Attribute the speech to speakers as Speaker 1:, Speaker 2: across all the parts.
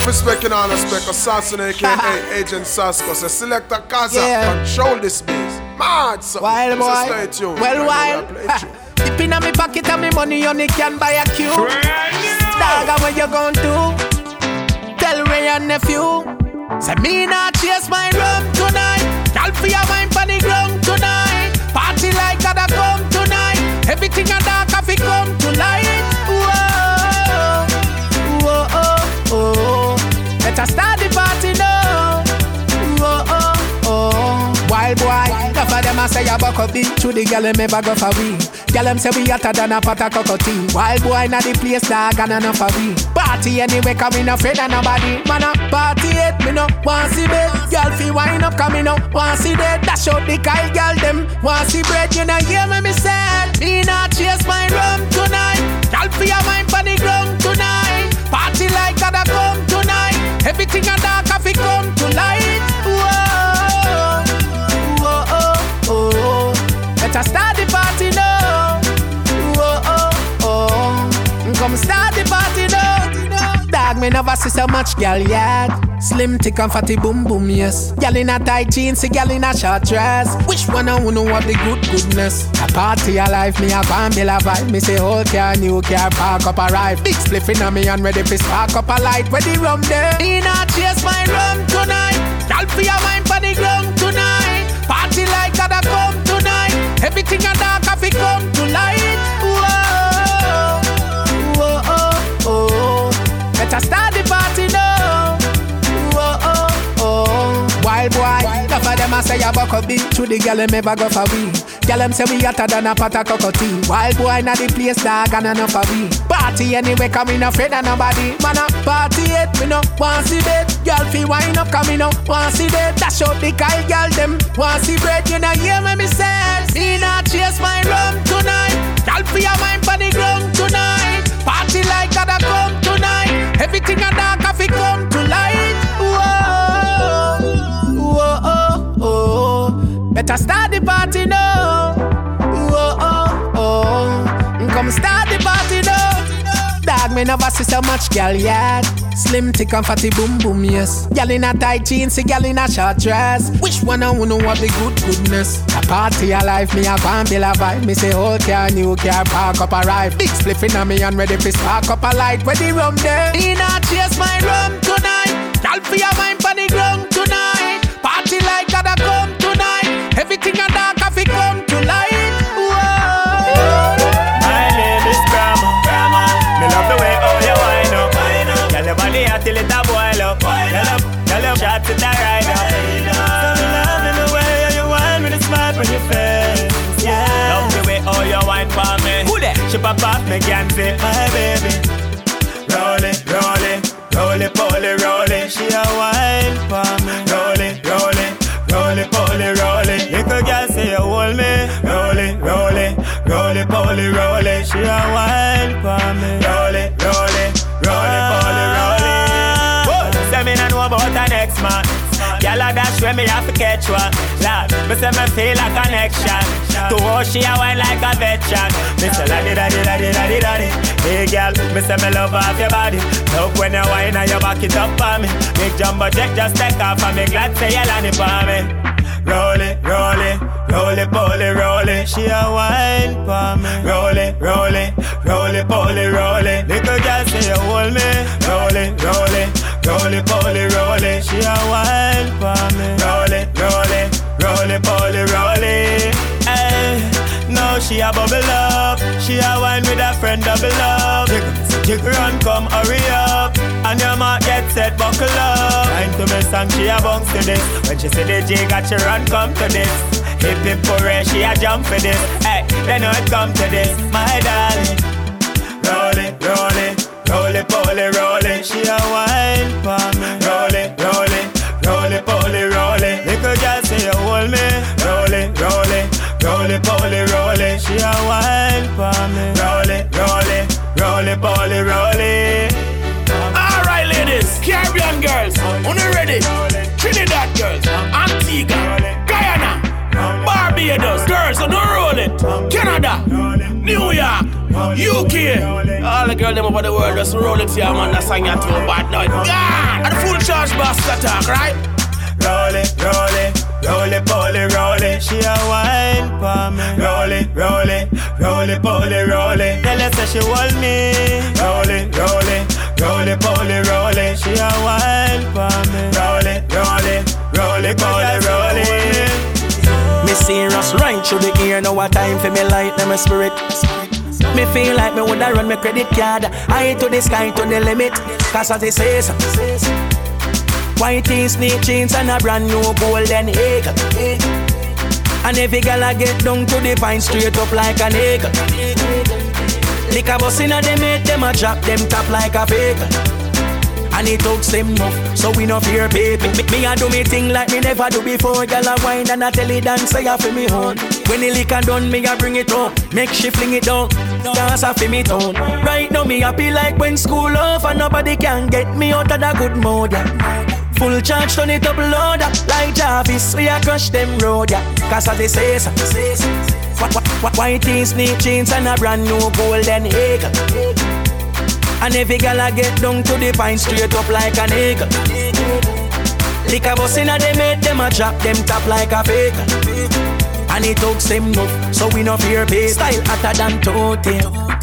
Speaker 1: Enough respect in honor spec. Assassin aka Agent Sasco. Say Selecta K-Za. Yeah. Control this biz. Mad so.
Speaker 2: Wild boy. So stay tuned. Well, wild. Dip in my pocket and me money only can buy a cube. Dog, what you gon' do? Tell Wray and nephew. Say me not chase my rum tonight. Y'all for your mind on the ground tonight. Party like gotta come tonight. Everything I dark, coffee come to light. Oh. Better start the party now. Whoa, oh, oh. Wild boy, enough of them I say I buck up beat. To the girl, me bag off a weed. Girl, them say we hotter than a pot of cockatoo. Wild boy, na the place, dog, and enough of we. Party anyway, come in, no afraid of nobody. Man, a party it, me no want see bed. Girl, feel wine up, come in, no want see dead. Dash out the Kyle, girl, them want see bread. You know, hear me, me say. Me not chase my rum tonight. Girl, feel your mind on the ground Everything a dark, coffee come to light. Whoa, whoa, oh, oh. Better start the party now. Come start never see so much gal yet. Slim, thick and fatty, boom boom, yes. Gal in a tight jeans, gal in a short dress. Which one I wanna have the good goodness? A party alive, me a go bill a vibe. Me say old car, new car, park up arrive. Big spliff in me and ready for spark up a light. Where the rum there? Me not chase my rum tonight. Gal for your mind for the ground tonight. Party like gotta come tonight. Everything a dark, I say I buck up beat. To the girl them ever go for we. Girl them say we hotter than a pot of cockatoo. Wild boy na the place dog and enough of we. Party anyway, come in afraid of nobody. Man a party it, me no want see bed. Girl feel wine up, come in no want see bed. Dash out the Kyle, girl them want see bread. You know hear me me say, me not chase my rum tonight. Girl feel your mind for the ground me never see so much gal yet. Slim, thick and fatty, boom, boom, yes. Gal in a tight jeans, a gal in a short dress. Which one I wanna have the good goodness? A party alive, me a go bill a vibe. Me say old car, new car, park up arrive. Big spliff in me and ready for spark up a light. Where the rum there? Me not
Speaker 3: it a boil up. Tell them, shots to the ride up. Me loving the way you with a smile on your face. Yeah. Love the way all you wine for me. Who that? She pop off me can say, my baby. Roll it, roll it, roll it, pull it, roll it. She a wine for me. Roll it, roll it, roll it, it, it. Little girl say you hold me. Roll it, roll it, roll it, pull it, roll it. She a wine for me. A dash when me have to catch one. Lad, me say me feel a connection. To how she a wine like a veteran. Me say la di da di da di da di da di. Hey girl, me say me love off your body. Look when you wine and you back it up for me. Big jumbo jet just take off and me glad say you land it for me. Roll it, roll it, roll it, roll. She a wine for me. Roll it, roll it, roll. Little girl say you hold me. Roll it, roll it, roll. She a wine she a bubble up. She a wine with a friend double up. Jiggle, run, come hurry up. And your mark get set, buckle up. Time to me song, she a bounce to this. When she see the J got you run, come to this. Hip hip hooray, she a jump for this. Hey, then know it come to this, my darling. Roll it, roll it, roll it, pull it, roll it. She a wine for me. Roll it, roll it, roll it, pull it, roll it. Little girl say you hold me. Roll it, roll it, roll it, roll it. For. Roll it, roll it, roll it, pull it, roll it.
Speaker 4: Alright, ladies, Caribbean girls, on you ready? Trinidad girls, Antigua, Guyana, Barbados girls, on roll it. Canada, New York, UK, all the girls them over the world just roll it here, man. That song you too bad now. God. talk, right?
Speaker 3: Roll it, roll it, roll it, roll it. She a wine for me. Roll it, roll it, roll it, roll it. Tell her say she want me. Roll it, roll it, roll it, pull it, roll it. She a wine for me. Roll it, roll it, roll it, pull it, roll it.
Speaker 5: Me serious right through the ear, now a time for me light, my spirit. Me feel like me woulda run my credit card High to the sky to the limit Cause as it says White tees, snake chains and a brand new golden egg And every gal I get down to the pine straight up like an egg Lick a bus inna them head, them a drop them top like a fake and it talks them enough, so we no fear baby. Me, me a do me thing like me never do before. Girl a wine and a tell it dance, say for me home. When the liquor done, me a bring it up, make she fling it down. Dance for me tone. Right now me happy like when school off and nobody can get me out of the good mood. Yeah. Full charge, turn it up louder Like Jarvis, we a crush them road, yeah Cause as they say, so, White tees, snake chains and a brand new golden egg and every gal I get down to the pine straight up like an egg. Lick a bus inna them head, them a drop them top like a fake. And it talks them enough, so we no fear pay. Style hotter than tote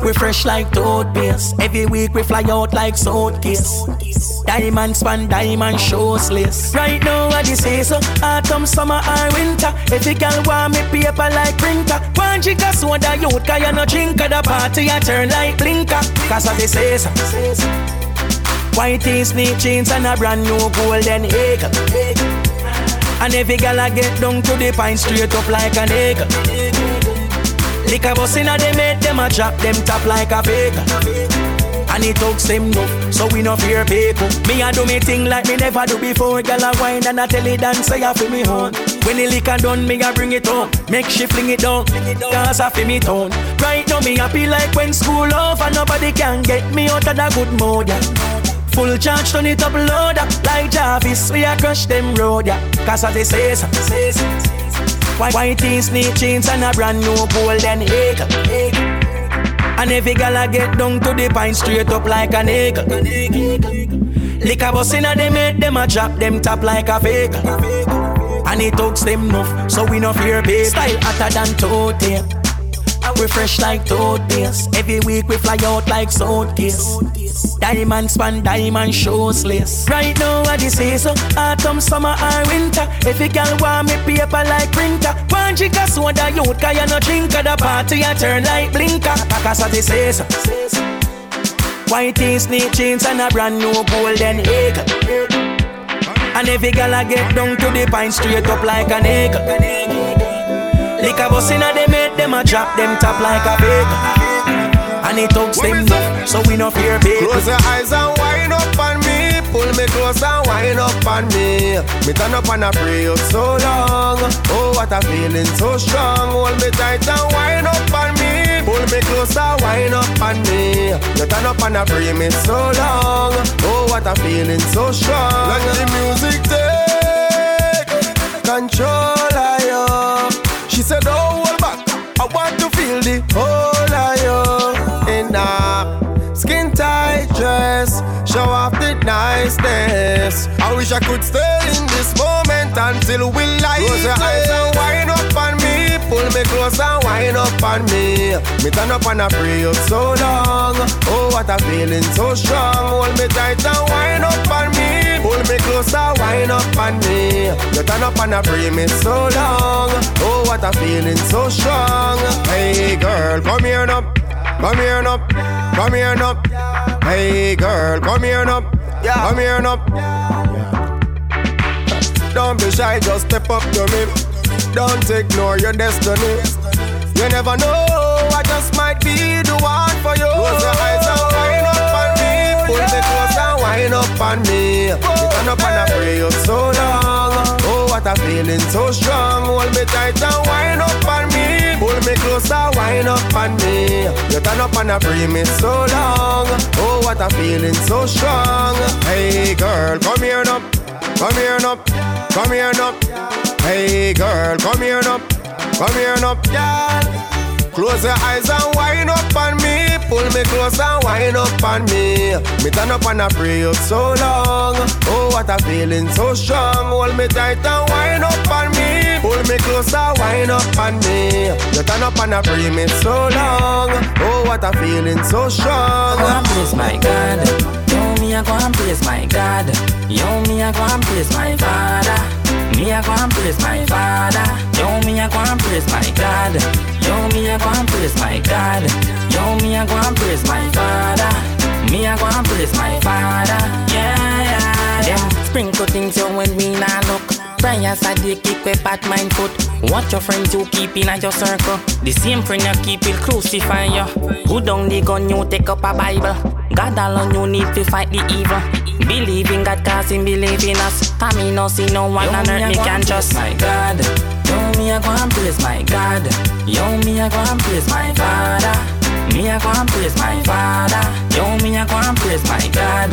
Speaker 5: we fresh like toothpaste. Every week we fly out like suitcase. Diamond span, diamond shoeless. Right now what this is so autumn, summer or winter. If you can want me paper like printer. One jigga soda youth, cause you no drink at the party, I turn like blinker. Cause what this is White snake chains and a brand new golden egg. And every gal I get down to the pine straight up like an egg. A bus inna them head, them a drop them top like a fake. And it talks them enough, so we no fear people. Me a do me thing like me never do before. Girl a wine and a tell it dance, say a fi me home. When the liquor done, me a bring it home. Make she fling it down, cause a fi me tone. Right now me happy like when school and nobody can get me out of the good mood. Yeah. Full charge, turn it up louder Like Jarvis, we a crush them road, yeah Cause as they say, so. White tees, snake chains and a brand new golden egg. And every gal I get down to the pine straight up like an egg. Lick a bus inna them head, them a drop them top like a fake. And it talks them enough, so we no fear babe. Style hotter than tote we fresh like toothpaste. Every week we fly out like suitcase. Diamond span, diamond shoeless. Right now what this is so autumn, summer or winter. If you can want me paper like printer, one jigga soda youth, cause you no drink at the party, I turn like blinker. Cause what this is so. White tees, snake chains and a brand new golden egg. And every gal I get down to the pine straight up like an egg. Lick a bus inna them head, them a drop them top like a big. And it talks them enough, so we no fear big.
Speaker 1: Close your eyes and wind up on me. Pull me close and wind up on me. Me turn up and I pray up so long. Oh, what a feeling so strong. Hold me tight and wind up on me. Pull me close and wind up on me. You turn up and I pray me so long. Oh, what a feeling so strong. Let the music take control of you. She said, don't hold back. I want to feel the whole of you in a skin tight dress. Show off the niceness. I wish I could stay in this moment until we light Close your eyes and wind up on me. Pull me close and wind up on me. Me turn up and I pray up so long. Oh, what a feeling so strong. Hold me tight and wind up on me. Pull me closer, wind up on me. You turn up and I pray me so long. Oh, what a feeling so strong. Hey girl, come here now. Come here now. Come here now. Hey girl, come here now. Come here now. Don't be shy, just step up to me. Don't ignore your destiny. You never know, I just might be the one for you. Close your eyes and wind up on me. Pull me close and wind up on me. You turn up and I pray up so long. Oh, what a feeling so strong. Hold me tight and wind up on me. Pull me closer, wind up on me. You turn up and I pray me so long. Oh, what a feeling so strong. Hey girl, come here now. Come here now. Come here now. Hey girl, come here now. Come here now. Close your eyes and wind up on me. Pull me close and wind up on me. Me turn up and I pray up so long. Oh, what a feeling so strong. Hold me tight and wind up on me. Pull me closer, wind up on me. You turn up and I free me so long. Oh, what a feeling so strong.
Speaker 6: Go and praise my God. Yo, me a go and praise my God. Yo, me a go and praise my Father. Me a go and praise my Father. Yo, me a go and praise my God. Yo, me a go and praise my God. Yo, me a go and praise my Father. Me a go and praise my Father. Yeah, yeah, yeah. Sprinkle things you when we not look. Prayers I dey keep a pat mind foot. Watch your friends you keep in your circle. The same friend you keep will crucify you. Put down the gun, you take up a Bible. God alone you need to fight the evil. Believe in God, cause him believe in us. Me no see no one on earth me can trust. My God, yo me a go and praise my God. Yo me a go and praise my Father. Me a go and praise my Father. Yo me a go and praise my God.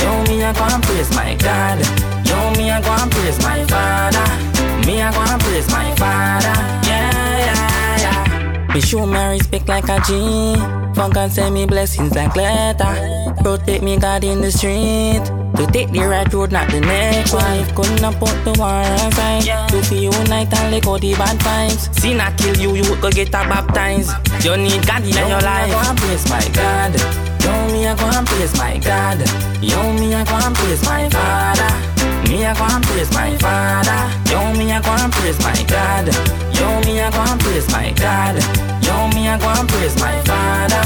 Speaker 6: Yo me a go and praise my God. Yo me a go and praise my Father. Me a go and praise my Father. Show my respect like a G. For God send me blessings like glitter. Protect me God in the street. To take the right road, not the next one. If couldn't put the war aside. To feel unite and let go the bad vibes. Sin I kill you, you go get a baptized. You need God in your life. Yo, me a go and praise my God. Yo, me a go and praise my God. Yo, me a go and praise my Father. Me a go and praise my Father. Yo, me a go and praise my God. Yo, me a go and praise my God. Yo, me a go and praise my Father.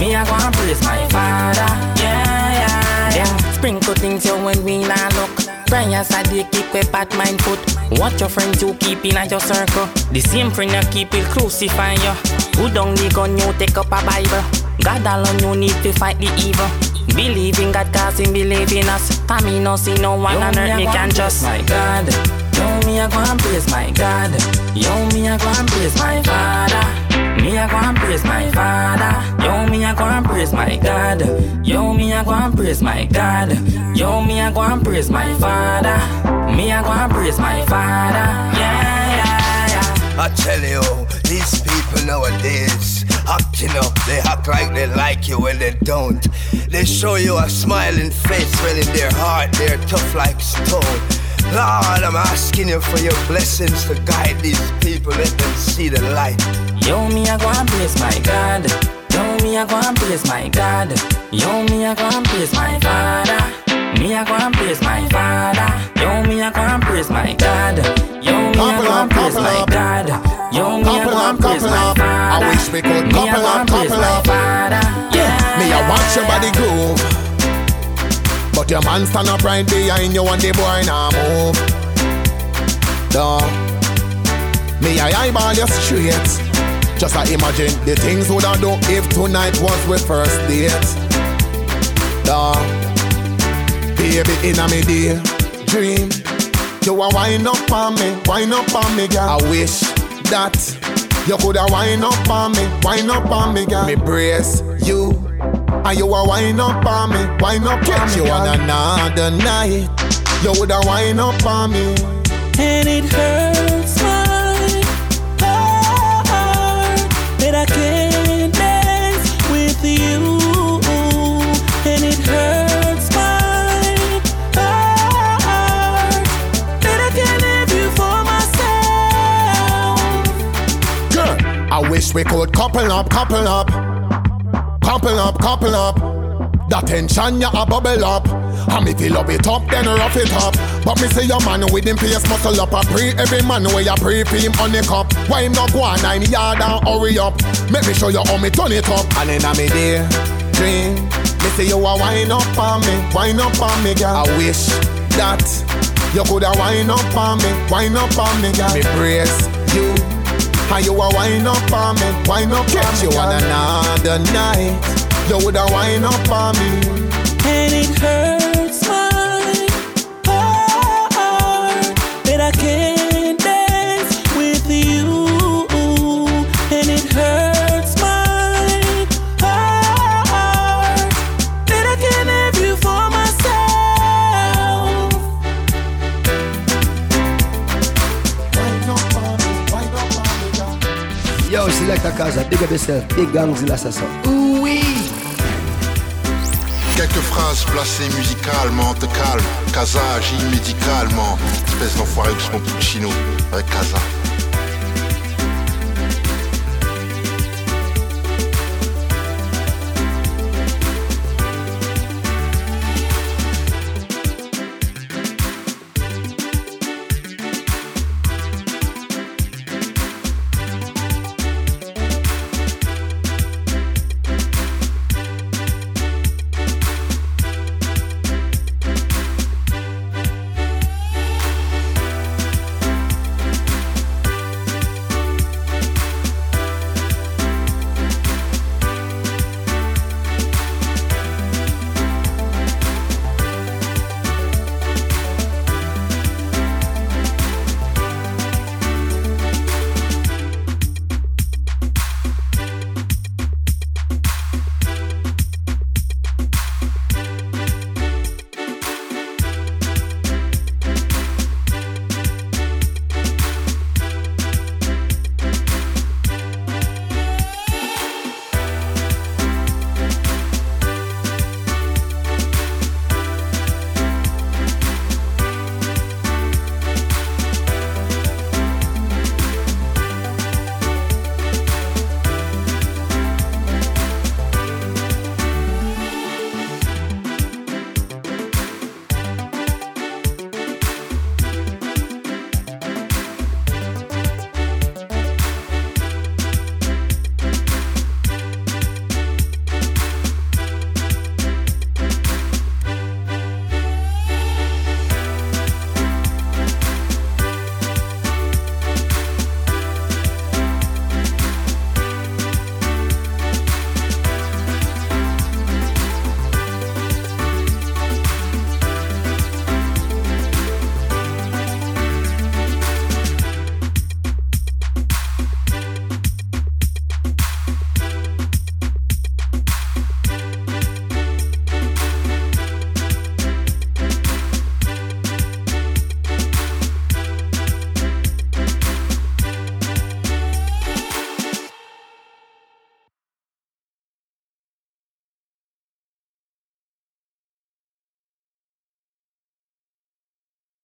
Speaker 6: Me a go and praise my Father. Yeah, yeah, yeah. Sprinkle things you when we not look. Prayers I dey keep a pat mind foot. Watch your friends you keep in your circle. The same friend you keep will crucify you. Put down the gun, you take up a Bible. God alone you need to fight the evil. Believe in God, cause him believe in us. Come me no see no one on earth me can trust. My God, yo me a go and praise my God. Yo me a go and praise my Father. Me a go and praise my Father. Yo me a go and praise my God. Yo me a go and praise my God. Yo me a go and praise my Father. Me a go and praise my Father. Yeah, yeah, yeah.
Speaker 7: I tell you, these people nowadays acting up. They act like they like you when they don't. They show you a smiling face when in their heart they're tough like stone. Lord, I'm asking you for your blessings to guide these people, let them see the light.
Speaker 6: Yo, me a go and praise my God. Yo, me a go and praise my God. Yo, me a go and praise my Father. Me a go and praise my Father. Yo, me a go and praise my God. Yo, me a go and praise my God. Yo, me a go and praise my Father.
Speaker 8: I wish we could couple up, couple up.
Speaker 6: Yeah.
Speaker 8: Me a watch your body groove. But your man stand up right behind you and the boy now move. Duh. Me I eyeball you straight. Just I imagine the things would I do if tonight was we first date. Duh. Baby in a me day dream. You a wind up on me, wind up on me, girl. I wish that you coulda wind up on me, wind up on me, girl. Me brace you, and you a wind up on me, wind up on me, you on another night. You woulda wind up on me.
Speaker 9: and it hurts
Speaker 8: we could couple up, couple up, couple up, couple up. That tension ya a bubble up. And me feel love it up, then rough it up. But me say your man with him face muscle up. I pray every man where you pray for him on the cup. Why him not go on nine yard and hurry up? Make me show you how me turn it up. And then I me day dream. Me say you a wind up on me, wind up on me, girl. I wish that you coulda wind up on me, wind up on me, girl. Me brace you. And you a wind up on me, wind up on me, you on another night. You woulda wind up on me.
Speaker 9: And it hurts
Speaker 10: Yo, select a casa, big up yourself, big gangzilla sasa. Ooh wee. Quelques phrases placées musicalement te calme. Casa agit médicalement. Espèce d'enfoiré de son Puccino avec Casa.